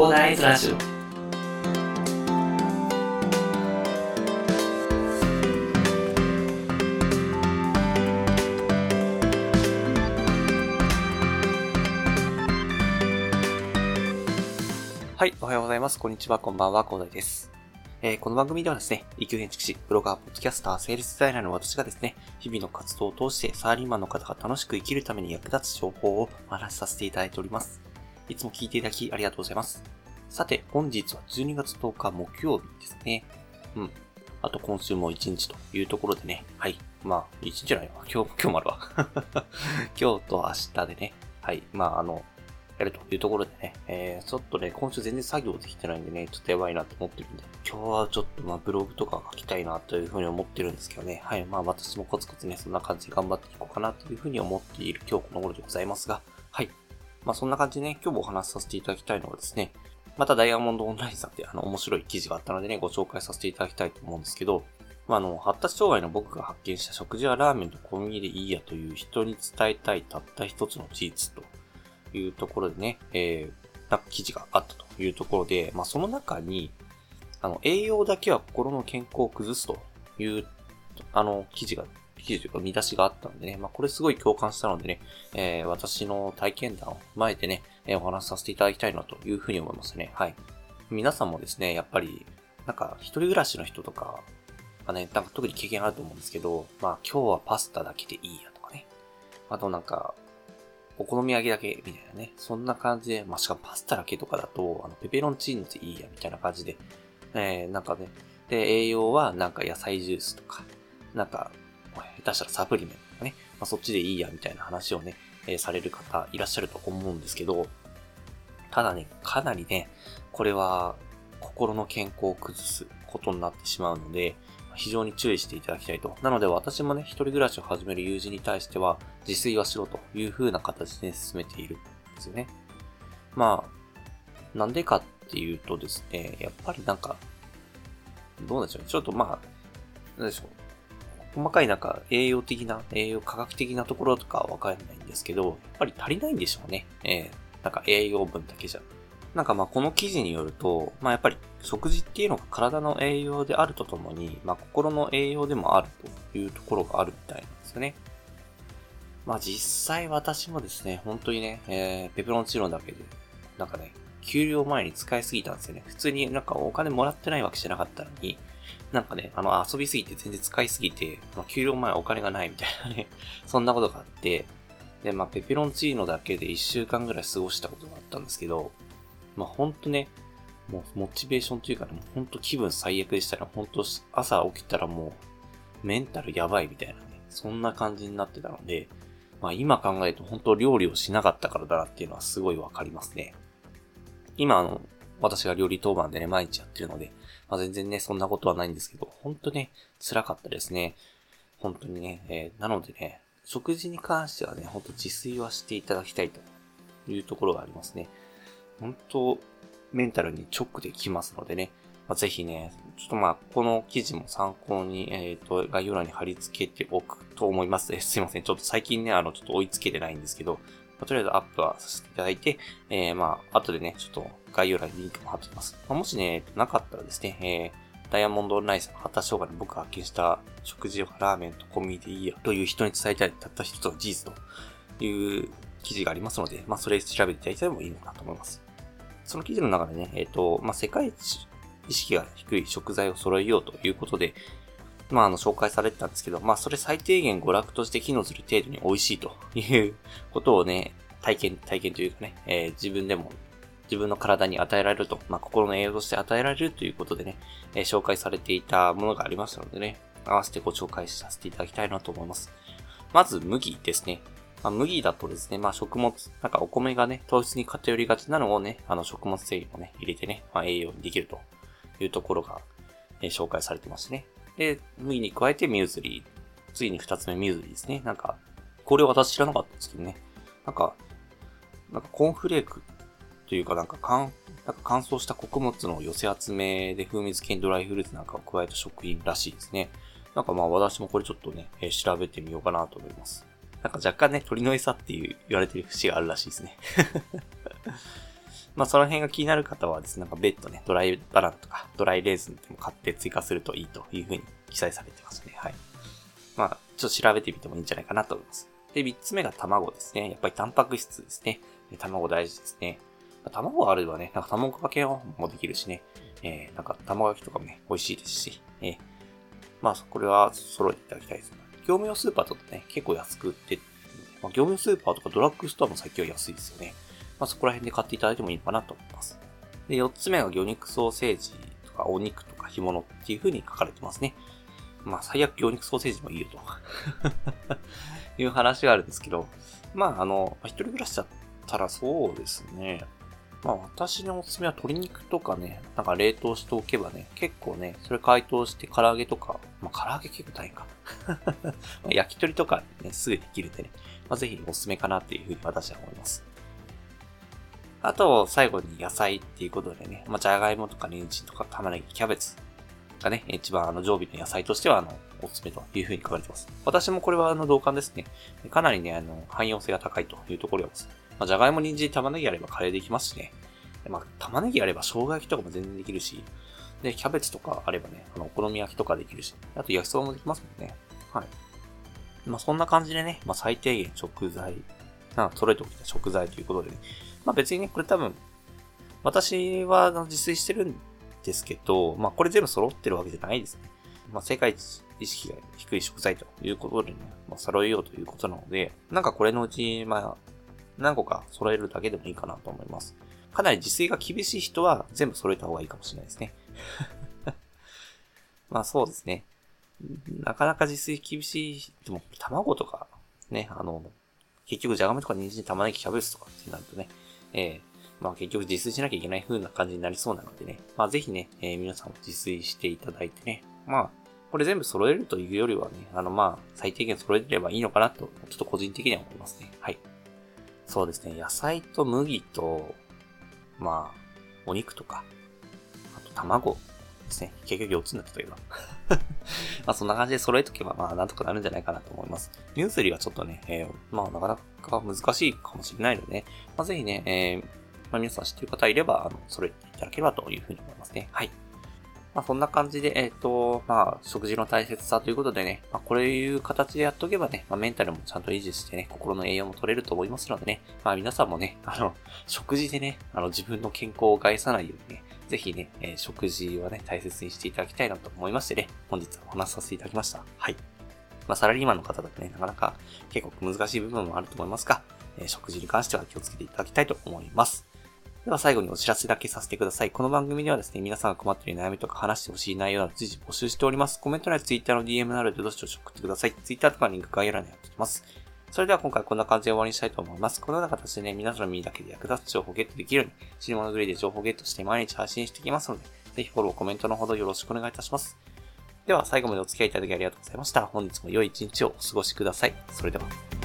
コーナーズラジオはい、おはようございます。こんにちは、こんばんは、広大です。えーこの番組ではですね、一級建築士、ブロガー、ポッドキャスター、セールスデザイナーの私がですね、日々の活動を通してサラリーマンの方が楽しく生きるために役立つ情報をお話しさせていただいております。いつも聞いていただきありがとうございます。さて、本日は12月10日木曜日ですね。うん。あと今週も1日というところでね、はい。まあ、1日じゃないわ。今日、今日もあるわ。今日と明日でね、はい。まあ、あの、やるというところでね、えー、ちょっとね、今週全然作業できてないんでね、ちょっとやばいなと思ってるんで、今日はちょっとまあブログとか書きたいなというふうに思ってるんですけどね、はい、まあ私もコツコツね、そんな感じで頑張っていこうかなというふうに思っている今日この頃でございますが、はい。まあそんな感じでね、今日もお話しさせていただきたいのはですね、またダイヤモンドオンラインさんであの面白い記事があったのでね、ご紹介させていただきたいと思うんですけど、まあ、あの、発達障害の僕が発見した食事はラーメンとコンビニでいいやという人に伝えたいたった一つの事実というところでね、えー、な記事があったというところで、まあ、その中に、あの、栄養だけは心の健康を崩すという、あの、記事が、記事というか見出しがあったんでね、まあ、これすごい共感したのでね、えー、私の体験談を踏まえてね、えーお話しさせていただきたいなというふうに思いますね。はい。皆さんもですね、やっぱり、なんか、一人暮らしの人とか、がね、なんか特に経験あると思うんですけど、まあ、今日はパスタだけでいいやとかね。あとなんか、お好み焼きだけみたいなね。そんな感じで、まあ、しかもパスタだけとかだと、あの、ペペロンチーノでいいや、みたいな感じで。えー、なんかね。で、栄養はなんか野菜ジュースとか、なんか、下手したらサプリメントとかね。まあ、そっちでいいや、みたいな話をね、えーされる方いらっしゃると思うんですけど、ただね、かなりね、これは心の健康を崩すことになってしまうので、非常に注意していただきたいと。なので私もね、一人暮らしを始める友人に対しては、自炊はしろという風な形で、進めているんですよね。まあ、なんでかっていうとですね、やっぱりなんか、どうでしょうね。ちょっとまあ、なんでしょう。細かいなんか栄養的な、栄養科学的なところとかはわかんないんですけど、やっぱり足りないんでしょうね。えー、なんか栄養分だけじゃ。なんかまあこの記事によると、まあやっぱり食事っていうのが体の栄養であるとともに、まあ心の栄養でもあるというところがあるみたいなんですよね。まあ実際私もですね、本当にね、えー、ペペロンチーノだけで、なんかね、給料前に使いすぎたんですよね。普通になんかお金もらってないわけじゃなかったのに、なんかね、あの遊びすぎて全然使いすぎて、ま、給料前お金がないみたいなね、そんなことがあって、で、まあペペロンチーノだけで1週間ぐらい過ごしたことがあったんですけど、まあほんとね、もうモチベーションというかね、もうほんと気分最悪でしたら、ほんと朝起きたらもうメンタルやばいみたいなね、そんな感じになってたので、まあ今考えると本当料理をしなかったからだなっていうのはすごいわかりますね。今あの、私が料理当番でね、毎日やってるので、まあ全然ね、そんなことはないんですけど、本当ね、辛かったですね。本当にね、えーなのでね、食事に関してはね、ほんと自炊はしていただきたいというところがありますね。本当メンタルに直できますのでね、まあ、ぜひね、ちょっとまあ、この記事も参考に、えっ、と、概要欄に貼り付けておくと思います。すいません。ちょっと最近ね、あの、ちょっと追いつけてないんですけど、まあとりあえずアップはさせていただいて、えー、まあ、後でね、ちょっと概要欄にリンクも貼っておきます。まあ、もしね、なかったらですね、えー、ダイヤモンドオンラインさんの発達障害の僕が発見した食事はラーメンとコンビニでいいやという人に伝えたいたった一つの事実という記事がありますので、まあ、それ調べていただいてもいいのかなと思います。その記事の中でね、えっ、と、まあ、世界一意識が低い食材を揃えようということで、まあ、あの、紹介されてたんですけど、まあ、それ最低限娯楽として機能する程度に美味しいと いうことをね、体験、体験というかね、えー自分でも、自分の体に与えられると、まあ、心の栄養として与えられるということでね、えー紹介されていたものがありましたのでね、合わせてご紹介させていただきたいなと思います。まず、麦ですね。まあ、麦だとですね、まあ、食物、なんかお米がね、糖質に偏りがちなのをね、あの、食物繊維をね、入れてね、まあ、栄養にできるというところが、えー紹介されてますね。で、麦に加えてミューズリー。次に二つ目ミューズリーですね。なんか、これ私知らなかったんですけどね。なんか、なんかコーンフレークというかなんか乾、乾燥した穀物の寄せ集めで風味付けにドライフルーツなんかを加えた食品らしいですね。なんかまあ私もこれちょっとね、えー調べてみようかなと思います。なんか若干ね、鳥の餌っていう言われてる節があるらしいですね。まあその辺が気になる方はですね、なんか別途ね、ドライバナナとかドライレーズンでも買って追加するといいというふうに記載されてますね。はい。まあ、ちょっと調べてみてもいいんじゃないかなと思います。で、三つ目が卵ですね。やっぱりタンパク質ですね。卵大事ですね。卵があればね、なんか卵かけもできるしね。えー、なんか卵焼きとかもね、美味しいですし、えー、まあ、これは揃えていただきたいです。業務用スーパーとかね、結構安く売って、まあ、業務用スーパーとかドラッグストアも最近は安いですよね。まあ、そこら辺で買っていただいてもいいのかなと思います。で、四つ目が魚肉ソーセージとかお肉とか干物っていう風に書かれてますね。まあ、最悪魚肉ソーセージもいいよと いう話があるんですけど、まあ、あの、一人暮らしだったらそうですね。まあ私のおすすめは鶏肉とかね、なんか冷凍しておけばね、結構ね、それ解凍して唐揚げとか、まあ唐揚げ結構大変か。焼き鳥とかね、すぐできるんでね、まあぜひおすすめかなっていうふうに私は思います。あと、最後に野菜っていうことでね、まあじゃがいもとか人参とか玉ねぎ、キャベツがね、一番あの常備の野菜としてはあの、おすすめというふうに書かれてます。私もこれはあの同感ですね。かなりね、あの、汎用性が高いというところです。まあ、じゃがいも、人参、玉ねぎあればカレーできますしね。まあ、玉ねぎあれば生姜焼きとかも全然できるし、で、キャベツとかあればね、あの、お好み焼きとかできるし、あと焼きそばもできますもんね。はい。まあ、そんな感じでね、まあ、最低限食材、なんか揃えておきた食材ということでね。まあ、別にね、これ多分、私は自炊してるんですけど、まあ、これ全部揃ってるわけじゃないですね。まあ、世界一意識が低い食材ということでね、まあ、揃えようということなので、なんかこれのうち、まあ、何個か揃えるだけでもいいかなと思います。かなり自炊が厳しい人は全部揃えた方がいいかもしれないですね。まあそうですね。なかなか自炊厳しい、でも卵とか、ね、あの、結局じゃがめとか人参、玉ねぎ、キャベツとかってなるとね、えー、まあ結局自炊しなきゃいけない風な感じになりそうなのでね、まあぜひね、えー、皆さんも自炊していただいてね、まあ、これ全部揃えるというよりはね、あのまあ、最低限揃えればいいのかなと、ちょっと個人的には思いますね。はい。そうですね、野菜と麦と、まあ、お肉とか、あと卵。ですね。結局4つになってたけど。まあそんな感じで揃えとけば、まあなんとかなるんじゃないかなと思います。ニュースリーはちょっとね、えー、まあなかなか難しいかもしれないのでね、まあぜひね、えー、まあ皆さん知ってる方いれば、あの、揃えていただければというふうに思いますね。はい。まあそんな感じで、えっ、ー、と、まあ食事の大切さということでね、まあこういう形でやっとけばね、まあメンタルもちゃんと維持してね、心の栄養も取れると思いますのでね、まあ皆さんもね、あの、食事でね、あの自分の健康を害さないようにね、ぜひね、えー、食事はね、大切にしていただきたいなと思いましてね、本日はお話しさせていただきました。はい。まあサラリーマンの方だとね、なかなか結構難しい部分もあると思いますが、えー、食事に関しては気をつけていただきたいと思います。では最後にお知らせだけさせてください。この番組ではですね、皆さんが困っている悩みとか話してほしい内容など随時募集しております。コメント欄や Twitter の DM などでどしどし送ってください。Twitter とかリンク概要欄に貼っておきます。それでは今回こんな感じで終わりにしたいと思います。このような形でね、皆さんの耳だけで役立つ情報をゲットできるように、死に物狂いで情報をゲットして毎日配信していきますので、ぜひフォロー、コメントのほどよろしくお願いいたします。では最後までお付き合いいただきありがとうございました。本日も良い一日をお過ごしください。それでは。